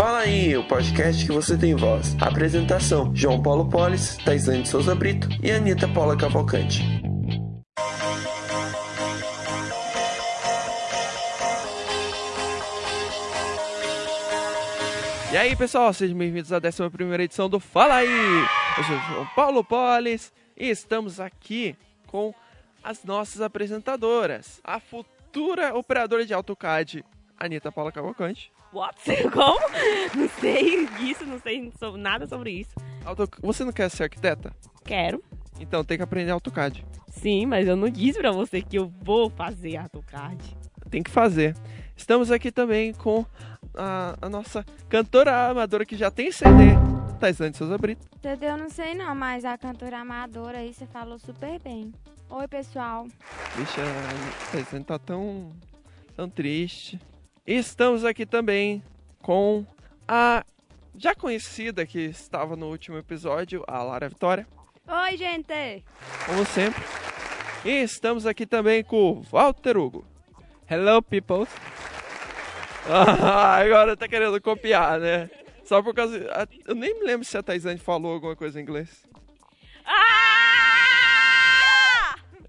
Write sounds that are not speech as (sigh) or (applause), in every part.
Fala aí, o podcast que você tem voz. Apresentação: João Paulo Polis, Taisane Souza Brito e Anitta Paula Cavalcante. E aí, pessoal, sejam bem-vindos à 11 edição do Fala Aí! Eu sou João Paulo Polis e estamos aqui com as nossas apresentadoras. A futura operadora de AutoCAD, Anitta Paula Cavalcante. What? (laughs) Como? Não sei disso, não sei nada sobre isso. Auto... Você não quer ser arquiteta? Quero. Então tem que aprender AutoCAD. Sim, mas eu não disse pra você que eu vou fazer AutoCAD. Tem que fazer. Estamos aqui também com a, a nossa cantora amadora que já tem CD, Taisane Souza Brito. CD eu não sei não, mas a cantora amadora aí você falou super bem. Oi, pessoal. Vixe, a Taisane tá tão, tão triste. Estamos aqui também com a já conhecida que estava no último episódio, a Lara Vitória. Oi, gente. Como sempre. E estamos aqui também com o Walter Hugo. Hello, people. (laughs) Ah, agora tá querendo copiar, né? Só por causa. Eu nem me lembro se a Taisane falou alguma coisa em inglês. Ah!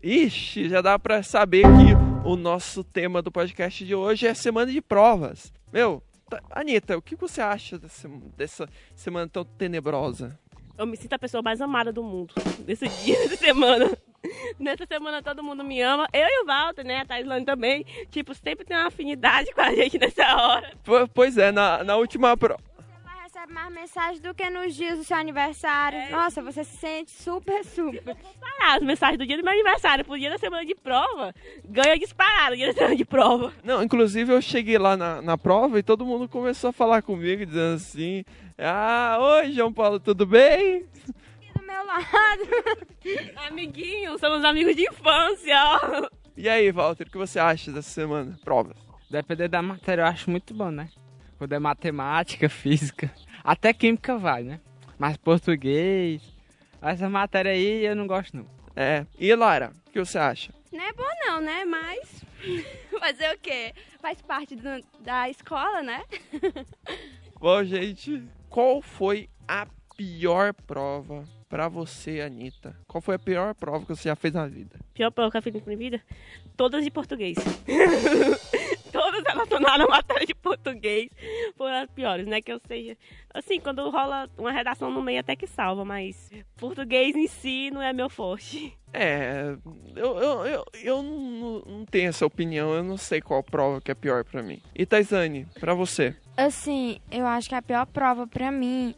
Ixi, já dá pra saber que o nosso tema do podcast de hoje é semana de provas. Meu, tá, Anitta, o que você acha dessa, dessa semana tão tenebrosa? Eu me sinto a pessoa mais amada do mundo desse (laughs) dia, dessa semana. Nessa semana todo mundo me ama. Eu e o Walter, né? A Taislane também. Tipo, sempre tem uma afinidade com a gente nessa hora. Po- Pois é, na, na última prova. Recebe mais mensagem do que nos dias do seu aniversário. Nossa, você se sente super, super. Parar as mensagens do dia do meu aniversário pro dia da semana de prova. Ganha disparado o dia da semana de prova. Não, inclusive eu cheguei lá na, na prova e todo mundo começou a falar comigo, dizendo assim: Ah, oi, João Paulo, tudo bem? E do meu lado. (laughs) Amiguinhos, somos amigos de infância, ó. E aí, Walter, o que você acha dessa semana? Provas. Depender da matéria, eu acho muito bom, né? Quando é matemática, física, até química vai, né? Mas português, essa matéria aí eu não gosto não. É. E Lara, o que você acha? Não é bom não, né? Mas (laughs) fazer o quê? Faz parte do- da escola, né? (laughs) Bom, gente, qual foi a pior prova pra você, Anitta? Qual foi a pior prova que você já fez na vida? Pior prova que eu fiz na minha vida? Todas de português. (laughs) (laughs) Todas relacionadas à matéria de português foram as piores, né? Que eu seja. Assim, quando rola uma redação no meio até que salva, mas português em si não é meu forte. É, eu, eu, eu, eu não, não tenho essa opinião, eu não sei qual prova que é pior pra mim. E Taisane, pra você? Assim, eu acho que a pior prova pra mim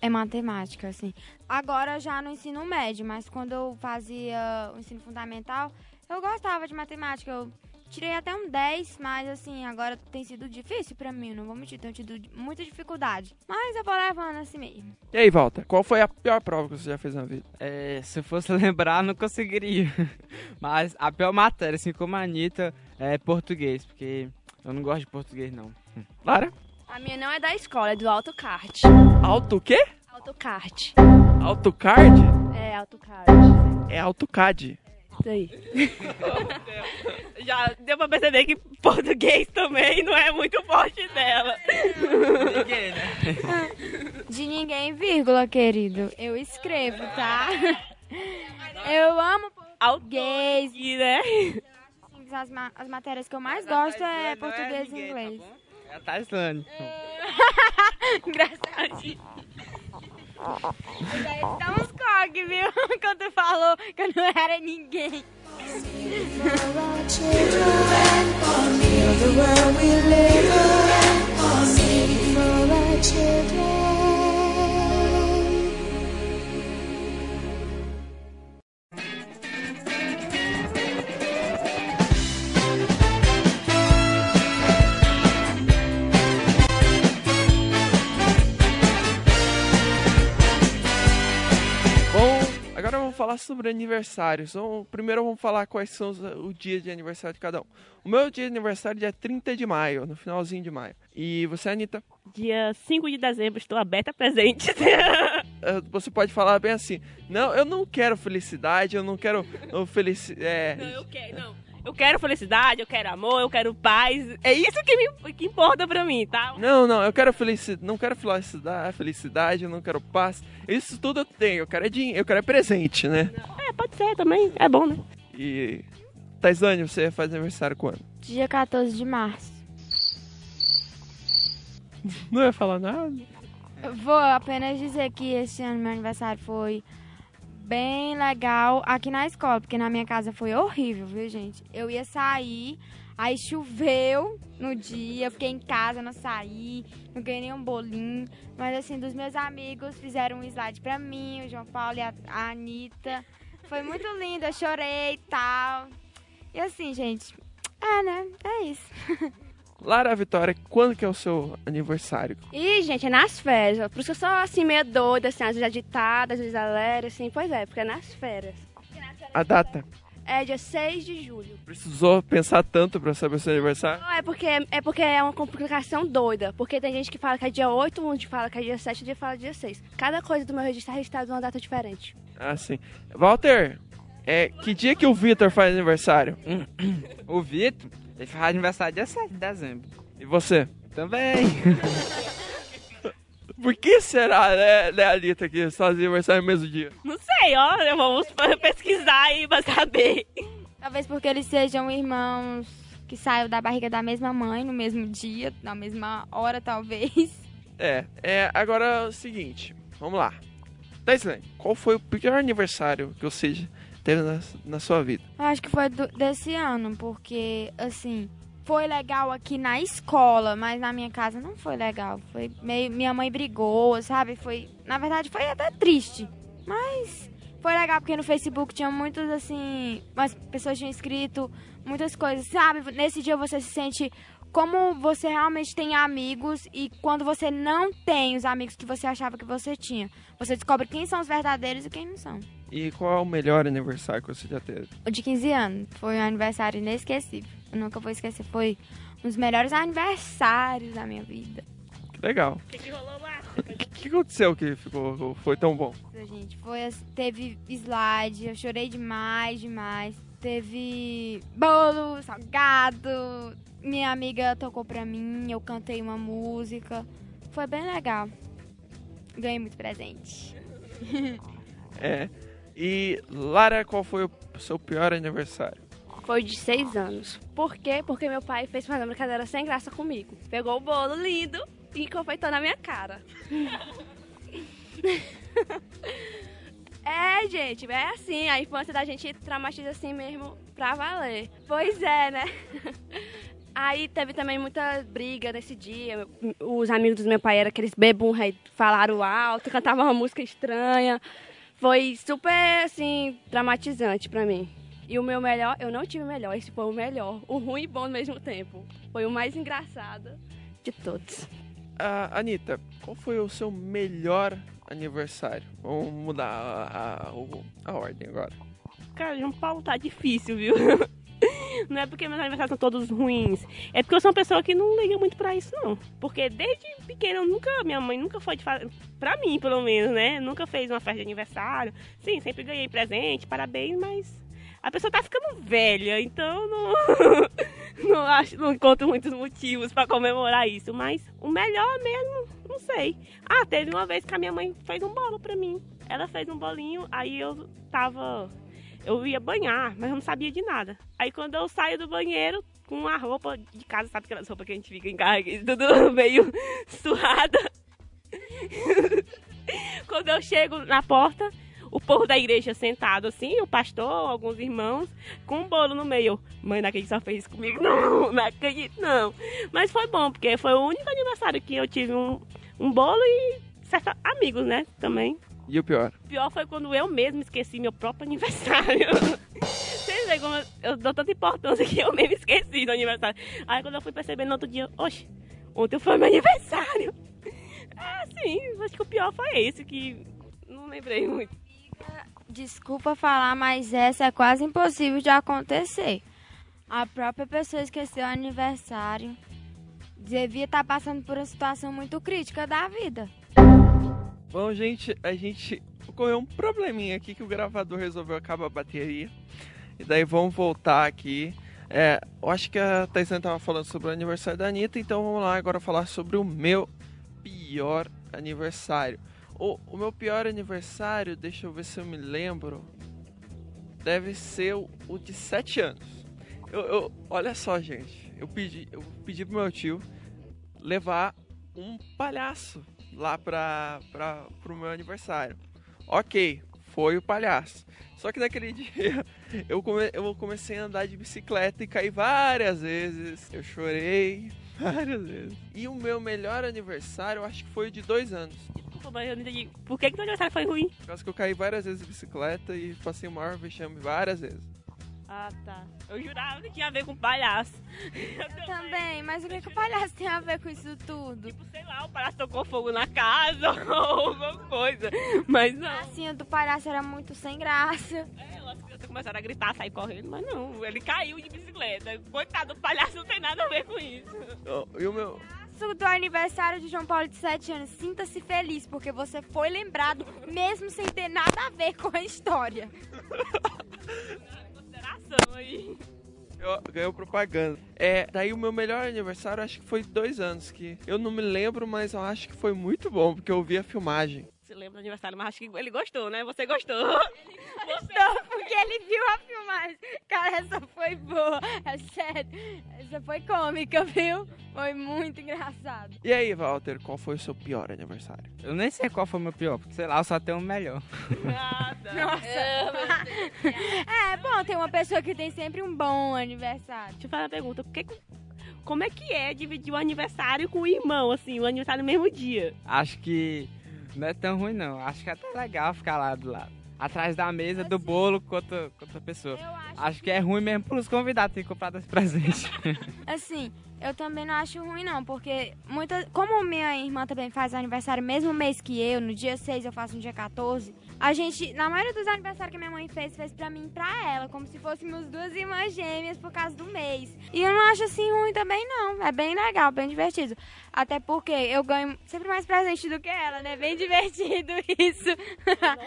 é matemática, assim. Agora já no ensino médio, mas quando eu fazia o ensino fundamental, eu gostava de matemática. Eu tirei até um 10, mas assim, agora tem sido difícil pra mim, não vou mentir, tenho tido muita dificuldade. Mas eu vou levando assim mesmo. E aí, Walter, qual foi a pior prova que você já fez na vida? É, se eu fosse (laughs) lembrar, não conseguiria. (laughs) Mas a pior matéria, assim como a Anitta, é português, porque eu não gosto de português não. Lara? A minha não é da escola, é do AutoCAD. Auto o quê? AutoCAD. AutoCard? É, AutoCAD. É AutoCAD. Isso aí. (laughs) Já deu pra perceber que português também não é muito forte dela. Ninguém, né? De ninguém, vírgula, querido. Eu escrevo, tá? Eu amo português. E, né? As, ma- as matérias que eu mais gosto é português e inglês. É a Taislane. Engraçadinho. Dá uns coque, viu? (laughs) Quando tu falou que eu não era ninguém. Falar sobre aniversários. Então, primeiro vamos falar quais são os, o dia de aniversário de cada um. O meu dia de aniversário é dia 30 de maio, no finalzinho de maio. E você, Anitta? Dia 5 de dezembro, estou aberta a presente. eh, (laughs) Você pode falar bem assim, não, eu não quero felicidade, eu não quero oh, felici é, Não, eu quero, não. Eu quero felicidade, eu quero amor, eu quero paz. É isso que, me, que importa pra mim, tá? Não, não, eu quero felicidade, não quero felicidade, felicidade, eu não quero paz. Isso tudo eu tenho, eu quero é dinheiro, eu quero é presente, né? É, pode ser também, é bom, né? E Taisane, você faz aniversário quando? Dia 14 de março. Não ia falar nada? Eu Vou apenas dizer que esse ano meu aniversário foi bem legal aqui na escola, porque na minha casa foi horrível, viu, gente? Eu ia sair, aí choveu no dia, fiquei em casa, não saí, não ganhei nenhum bolinho. Mas assim, dos meus amigos fizeram um slide pra mim, o João Paulo e a, a Anitta. Foi muito lindo, eu chorei e tal. E assim, gente, é, né? É isso. (laughs) Lara Vitória, quando que é o seu aniversário? Ih, gente, é nas férias. Por isso que eu sou assim, meio doida, assim, às vezes agitada, às vezes alegre, assim. Pois é, porque é nas férias. A data? É dia 6 de julho. Precisou pensar tanto pra saber o seu aniversário? Não, é porque, é porque é uma complicação doida. Porque tem gente que fala que é dia 8, um que fala que é dia 7, outro dia fala dia 6. Cada coisa do meu registro é registrado numa data diferente. Ah, sim. Walter, é, que dia que o Vitor faz aniversário? (clears throat) O Vitor, ele faz aniversário dia 7 de dezembro. E você? Também. (laughs) Por que será, né, né Alita, que faz aniversário no mesmo dia? Não sei, ó. Vamos pesquisar aí pra saber. Talvez porque eles sejam irmãos que saiu da barriga da mesma mãe no mesmo dia, na mesma hora, talvez. É, é, agora é o seguinte, vamos lá. Taislane, qual foi o pior aniversário que você teve na, na sua vida? Acho que foi do- desse ano, porque, assim, foi legal aqui na escola, mas na minha casa não foi legal. Foi meio. Minha mãe brigou, sabe? Foi. Na verdade, foi até triste. Mas foi legal porque no Facebook tinha muitos, assim. As pessoas tinham escrito muitas coisas, sabe? Nesse dia você se sente. Como você realmente tem amigos e quando você não tem os amigos que você achava que você tinha. Você descobre quem são os verdadeiros e quem não são. E qual é o melhor aniversário que você já teve? O de 15 anos. Foi um aniversário inesquecível. Eu nunca vou esquecer. Foi um dos melhores aniversários da minha vida. Que legal. O que, que rolou lá? O que, que aconteceu que ficou, foi tão bom? Gente, foi, teve slide, eu chorei demais, demais. Teve bolo, salgado. Minha amiga tocou pra mim, eu cantei uma música. Foi bem legal. Ganhei muito presente. É. (laughs) E Lara, qual foi o seu pior aniversário? Foi de 6 anos. Por quê? Porque meu pai fez uma brincadeira sem graça comigo. Pegou o bolo lindo e confeitou na minha cara. (laughs) É, gente, é assim, a infância da gente traumatiza assim mesmo pra valer. Pois é, né? (laughs) Aí teve também muita briga nesse dia. Os amigos do meu pai eram aqueles bebum falaram alto, cantavam uma música estranha. Foi super, assim, traumatizante pra mim. E o meu melhor, eu não tive o melhor, esse foi o melhor. O ruim e bom ao mesmo tempo. Foi o mais engraçado de todos. Ah, Anitta, qual foi o seu melhor aniversário? Vamos mudar a, a, o- a ordem agora. Cara, João Paulo tá difícil, viu? (laughs) (laughs) Não é porque meus aniversários são todos ruins. É porque eu sou uma pessoa que não liga muito pra isso, não. Porque desde pequena, eu nunca, minha mãe nunca foi de fazer. Pra mim, pelo menos, né? Nunca fez uma festa de aniversário. Sim, sempre ganhei presente, parabéns, mas. A pessoa tá ficando velha, então não. (laughs) não acho, não encontro muitos motivos pra comemorar isso. Mas o melhor mesmo, não sei. Ah, teve uma vez que a minha mãe fez um bolo pra mim. Ela fez um bolinho, aí eu tava eu ia banhar, mas eu não sabia de nada. Aí quando eu saio do banheiro com a roupa de casa, sabe aquelas roupas que a gente fica em casa, que tudo (laughs) meio suada. (laughs) quando eu chego na porta, o povo da igreja sentado assim, o pastor, alguns irmãos, com um bolo no meio. Mãe, que só fez isso comigo. Não, (laughs) não acredito não. Mas foi bom, porque foi o único aniversário que eu tive um, um bolo e certos amigos, né, também. E o pior? O pior foi quando eu mesmo esqueci meu próprio aniversário. (laughs) Vocês veem como eu- dou tanta importância que eu mesmo esqueci do aniversário. Aí quando eu fui perceber no outro dia, oxe, ontem foi meu aniversário. (laughs) É, sim, acho que o pior foi esse, que não lembrei muito. Desculpa falar, mas essa é quase impossível de acontecer. A própria pessoa esqueceu o aniversário. Devia estar passando por uma situação muito crítica da vida. Bom, gente, a gente ocorreu um probleminha aqui que o gravador resolveu acabar a bateria. E daí vamos voltar aqui. É, eu acho que a Taizan tava falando sobre o aniversário da Anitta, então vamos lá agora falar sobre o meu pior aniversário. O, o meu pior aniversário, deixa eu ver se eu me lembro, deve ser o, o de 7 anos. Eu, eu, olha só, gente, eu pedi, eu pedi pro meu tio levar um palhaço lá pra, pra, pro meu aniversário. Ok, foi o palhaço. Só que naquele (laughs) dia eu, come, eu comecei a andar de bicicleta e caí várias vezes. Eu chorei (laughs) várias vezes. E o meu melhor aniversário, eu acho que foi o de dois anos. Mas eu não entendi. Por que, que teu aniversário foi ruim? Por causa que eu caí várias vezes de bicicleta e passei o maior vexame várias vezes. Ah, tá. Eu jurava que tinha a ver com palhaço. (laughs) Eu também, mas o que, que o palhaço tem a ver com isso tudo? Tipo, sei lá, o palhaço tocou fogo na casa (laughs) ou alguma coisa. Mas não. A assim, do palhaço era muito sem graça. É, as crianças começaram a gritar, sair correndo, mas não, ele caiu de bicicleta. Coitado, o palhaço não tem nada a ver com isso. Oh, E o meu. Do aniversário de João Paulo de 7 anos, sinta-se feliz, porque você foi lembrado, mesmo sem ter nada a ver com a história. (laughs) Consideração aí. Eu, ganhou propaganda. É, daí o meu melhor aniversário acho que foi dois anos, que eu não me lembro, mas eu acho que foi muito bom, porque eu vi a filmagem. Você lembra do aniversário, mas acho que ele gostou, né? Você gostou. Gostou, porque ele viu a filmagem. Cara, essa foi boa, é sério. Essa foi cômica, viu? Foi muito engraçado. E aí, Walter, qual foi o seu pior aniversário? Eu nem sei qual foi o meu pior, porque sei lá, eu só tenho o melhor. Nada. Nossa. É, bom, tem uma pessoa que tem sempre um bom aniversário. Deixa eu fazer uma pergunta. Por que- como é que é dividir o aniversário com o irmão, assim, o aniversário no mesmo dia? Acho que não é tão ruim, não. Acho que é até legal ficar lá do lado. Atrás da mesa do bolo com outra, com outra pessoa. Eu acho, Acho que é ruim mesmo pros convidados terem comprado esse presente. (laughs) assim, eu também não acho ruim, não, porque muita, como minha irmã também faz aniversário mesmo mês que eu, no dia 6 eu faço no dia 14, a gente, na maioria dos aniversários que minha mãe fez, fez pra mim e pra ela, como se fôssemos duas irmãs gêmeas por causa do mês. E eu não acho assim ruim também, não. É bem legal, bem divertido. Até porque eu ganho sempre mais presente do que ela, né? Bem (laughs) divertido isso.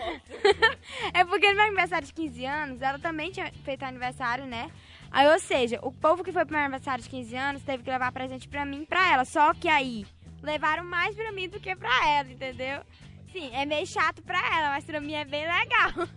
(laughs) é porque no meu aniversário de 15 anos, ela também tinha feito aniversário, né? Aí, ou seja, o povo que foi pro meu aniversário de 15 anos teve que levar presente pra mim e pra ela. Só que aí, levaram mais pra mim do que pra ela, entendeu? Sim, é meio chato pra ela, mas pra mim é bem legal.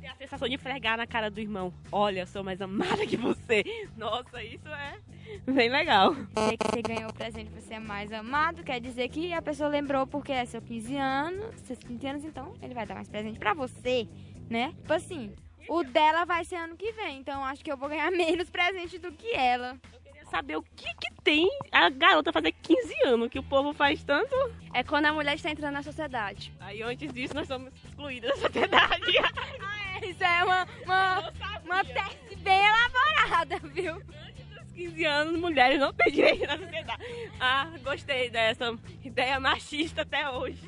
Tem a sensação de fregar na cara do irmão. Olha, eu sou mais amada que você. Nossa, isso é bem legal. Dizer que você ganhou o presente, você é mais amado, quer dizer que a pessoa lembrou porque é seu 15 anos, seus 15 anos, então ele vai dar mais presente pra você, né? Tipo assim, o dela vai ser ano que vem, então acho que eu vou ganhar (laughs) menos presente do que ela. Queria saber o que que tem a garota fazer 15 anos, que o povo faz tanto. É quando a mulher está entrando na sociedade. Aí antes disso nós somos excluídos da sociedade. (laughs) Isso é uma, uma, uma tese bem elaborada, viu? Antes dos 15 anos, mulheres não têm direito na sociedade. Ah, gostei dessa ideia machista até hoje.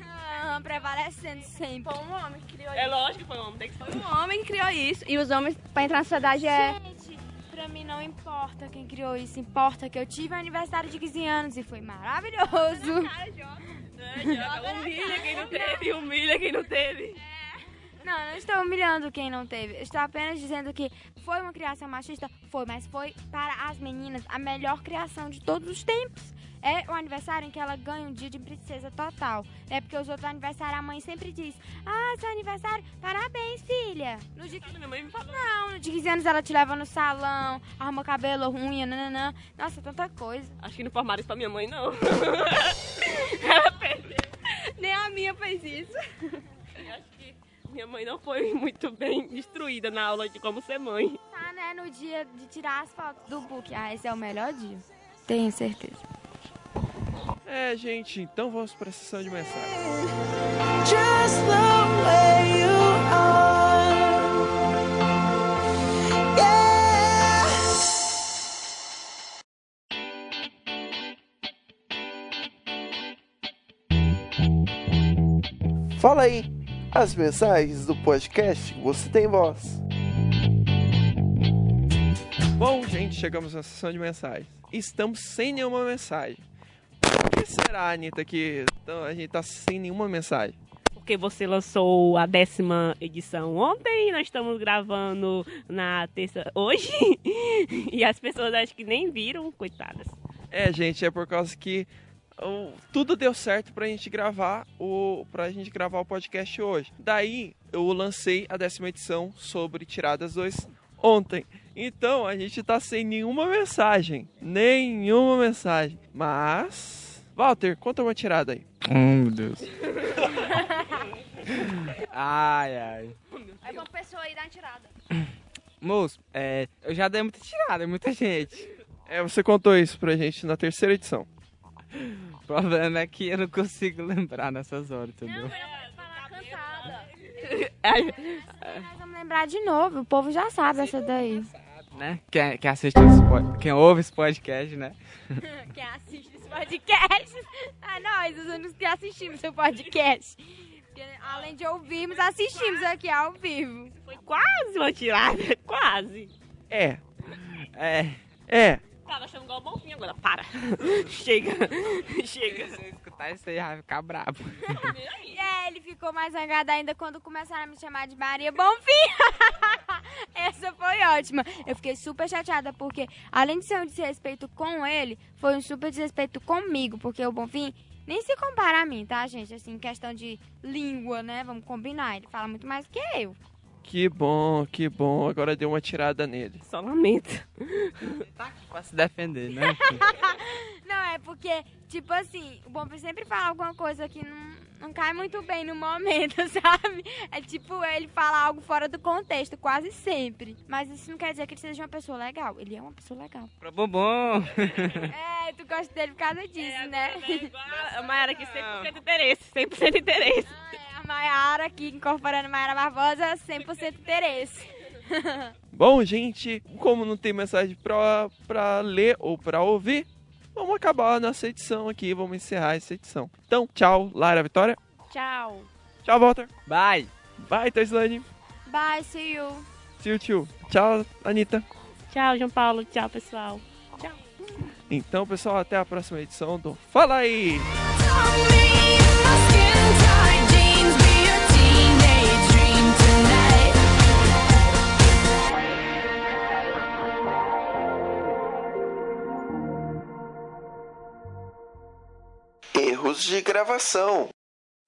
Ah, prevalecendo sempre. Foi um homem que criou É lógico que foi um homem, tem que ser Foi um homem que criou isso. E os homens, pra entrar na sociedade, é. Gente, pra mim não importa quem criou isso, importa que eu tive aniversário de 15 anos e foi maravilhoso. Humilha quem não teve, humilha quem não teve. Não, eu não estou humilhando quem não teve. Eu estou apenas dizendo que foi uma criação machista, foi, mas foi para as meninas a melhor criação de todos os tempos. É o aniversário em que ela ganha um dia de princesa total. É porque os outros aniversários a mãe sempre diz: Ah, seu aniversário, parabéns, filha. No dia que Minha mãe me falou. não, no de 15 anos ela te leva no salão, arruma cabelo, unha, nananã. Nossa, tanta coisa. Acho que não formaram isso pra minha mãe, não. (laughs) Ela perdeu. Nem a minha fez isso. Acho que minha mãe não foi muito bem instruída na aula de como ser mãe. Tá, né? No dia de tirar as fotos do book. Ah, esse é o melhor dia. Tenho certeza. É, gente, então vamos para a sessão de mensagens. Fala aí, as mensagens do podcast Você Tem Voz. Bom, gente, chegamos na sessão de mensagens. Estamos sem nenhuma mensagem. Será, Anitta, que então, a gente tá sem nenhuma mensagem? porque você lançou a décima edição ontem, nós estamos gravando na terça hoje, (laughs) e as pessoas acho que nem viram, coitadas. É, gente, é por causa que tudo deu certo pra gente gravar o pra gente gravar o podcast hoje. Daí eu lancei a décima edição sobre Tiradas 2 ontem. Então a gente tá sem nenhuma mensagem, nenhuma mensagem. Mas Walter, conta uma tirada aí. Oh, meu Deus. (laughs) ai, ai. Aí uma pessoa aí dá uma tirada. Moço, é, eu já dei muita tirada, muita gente. É, você contou isso pra gente na terceira edição. O problema é que eu não consigo lembrar nessas horas, entendeu? Falar cantada. Nós (laughs) vamos lembrar de novo, o povo já sabe essa daí. Né? Quem, quem assiste esse quem ouve esse podcast, né? (laughs) Quem assiste podcast (laughs) é nós, os únicos que assistimos seu podcast. Porque, além de ouvirmos, assistimos aqui ao vivo. Foi quase uma tirada, (laughs) quase. É, É. é. Tava achando igual bonfim agora, para. (laughs) Chega, chega. Se eu escutar isso aí, vai ficar brabo. É, ele ficou mais zangado ainda quando começaram a me chamar de Maria Bonfim. (laughs) Essa foi ótima. Eu fiquei super chateada porque, além de ser um desrespeito com ele, foi um super desrespeito comigo, porque o Bonfim nem se compara a mim, tá, gente? Assim, questão de língua, né? Vamos combinar. Ele fala muito mais que eu. Que bom, que bom. Agora deu uma tirada nele. Só lamento. Pra se defender, né? (laughs) Não, é porque, tipo assim, o Bonfim sempre fala alguma coisa que não, não cai muito bem no momento, (laughs) sabe? É tipo ele fala algo fora do contexto, quase sempre. Mas isso não quer dizer que ele seja uma pessoa legal. Ele é uma pessoa legal. Pro bombom. (laughs) É, tu gosta dele por causa disso, né? A (laughs) Mayara aqui 100% interesse, 100% interesse. Ah, é, a Maiara aqui, incorporando Maiara Barbosa, 100% interesse. Bom, gente, como não tem mensagem pra, pra ler ou pra ouvir, vamos acabar a nossa edição aqui, vamos encerrar essa edição. Então, tchau, Lara Vitória. Tchau. Tchau, Walter. Bye. Bye, Taislane. Bye, see you. See you, tio. Tchau, Anitta. Tchau, João Paulo. Tchau, pessoal. Então, pessoal, até a próxima edição do Fala aí! Erros de gravação.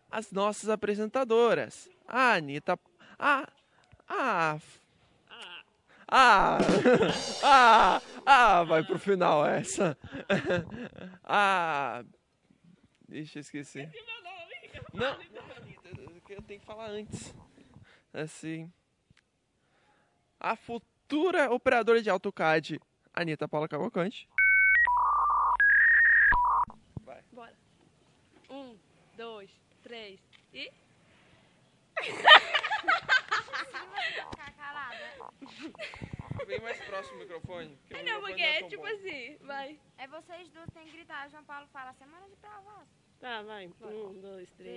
As nossas apresentadoras. A Anitta. A. A. Ah! Ah! Ah! Vai pro final essa. Ah! Deixa eu esquecer. Não! Eu tenho que falar antes. Assim. A futura operadora de AutoCAD, Anitta Paula Cavalcante. Um, dois, três e. Ficar calada. Vem mais próximo do microfone. É não, porque é tipo assim, vai. É vocês duas que têm que gritar. João Paulo fala semana de prova. Tá, vai. Um, dois, três.